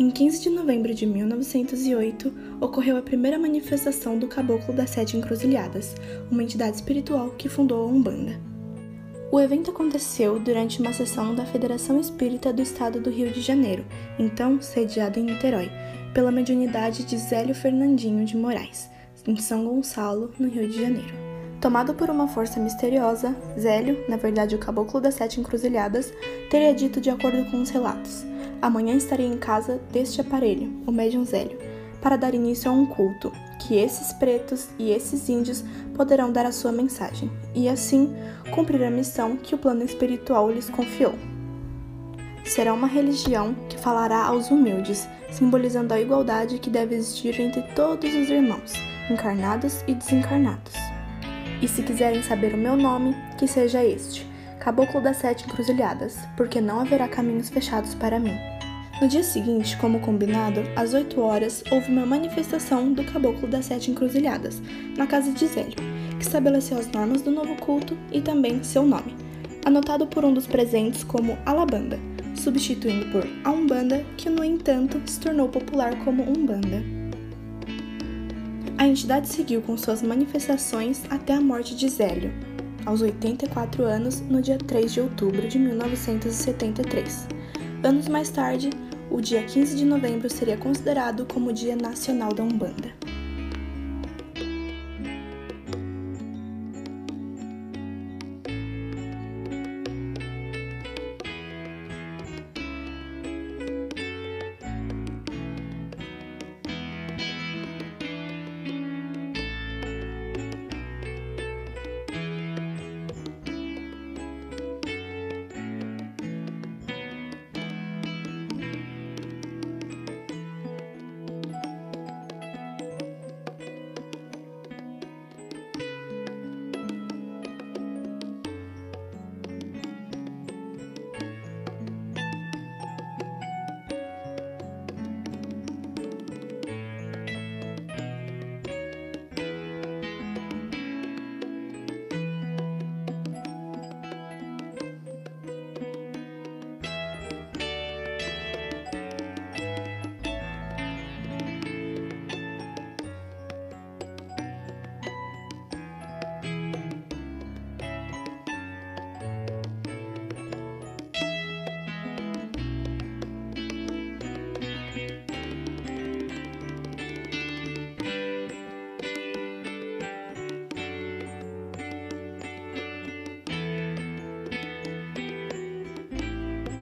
Em 15 de novembro de 1908, ocorreu a primeira manifestação do Caboclo das Sete Encruzilhadas, uma entidade espiritual que fundou a Umbanda. O evento aconteceu durante uma sessão da Federação Espírita do Estado do Rio de Janeiro, então sediada em Niterói, pela mediunidade de Zélio Fernandinho de Moraes, em São Gonçalo, no Rio de Janeiro. Tomado por uma força misteriosa, Zélio, na verdade o caboclo das sete encruzilhadas, teria dito de acordo com os relatos: Amanhã estarei em casa deste aparelho, o médium Zélio, para dar início a um culto, que esses pretos e esses índios poderão dar a sua mensagem, e assim cumprir a missão que o plano espiritual lhes confiou. Será uma religião que falará aos humildes, simbolizando a igualdade que deve existir entre todos os irmãos, encarnados e desencarnados. E se quiserem saber o meu nome, que seja este, Caboclo das Sete Encruzilhadas, porque não haverá caminhos fechados para mim. No dia seguinte, como combinado, às 8 horas, houve uma manifestação do Caboclo das Sete Encruzilhadas, na casa de Zélio, que estabeleceu as normas do novo culto e também seu nome, anotado por um dos presentes como Alabanda, substituindo por a Umbanda, que no entanto se tornou popular como Umbanda. A entidade seguiu com suas manifestações até a morte de Zélio, aos 84 anos, no dia 3 de outubro de 1973. Anos mais tarde, o dia 15 de novembro seria considerado como o Dia Nacional da Umbanda.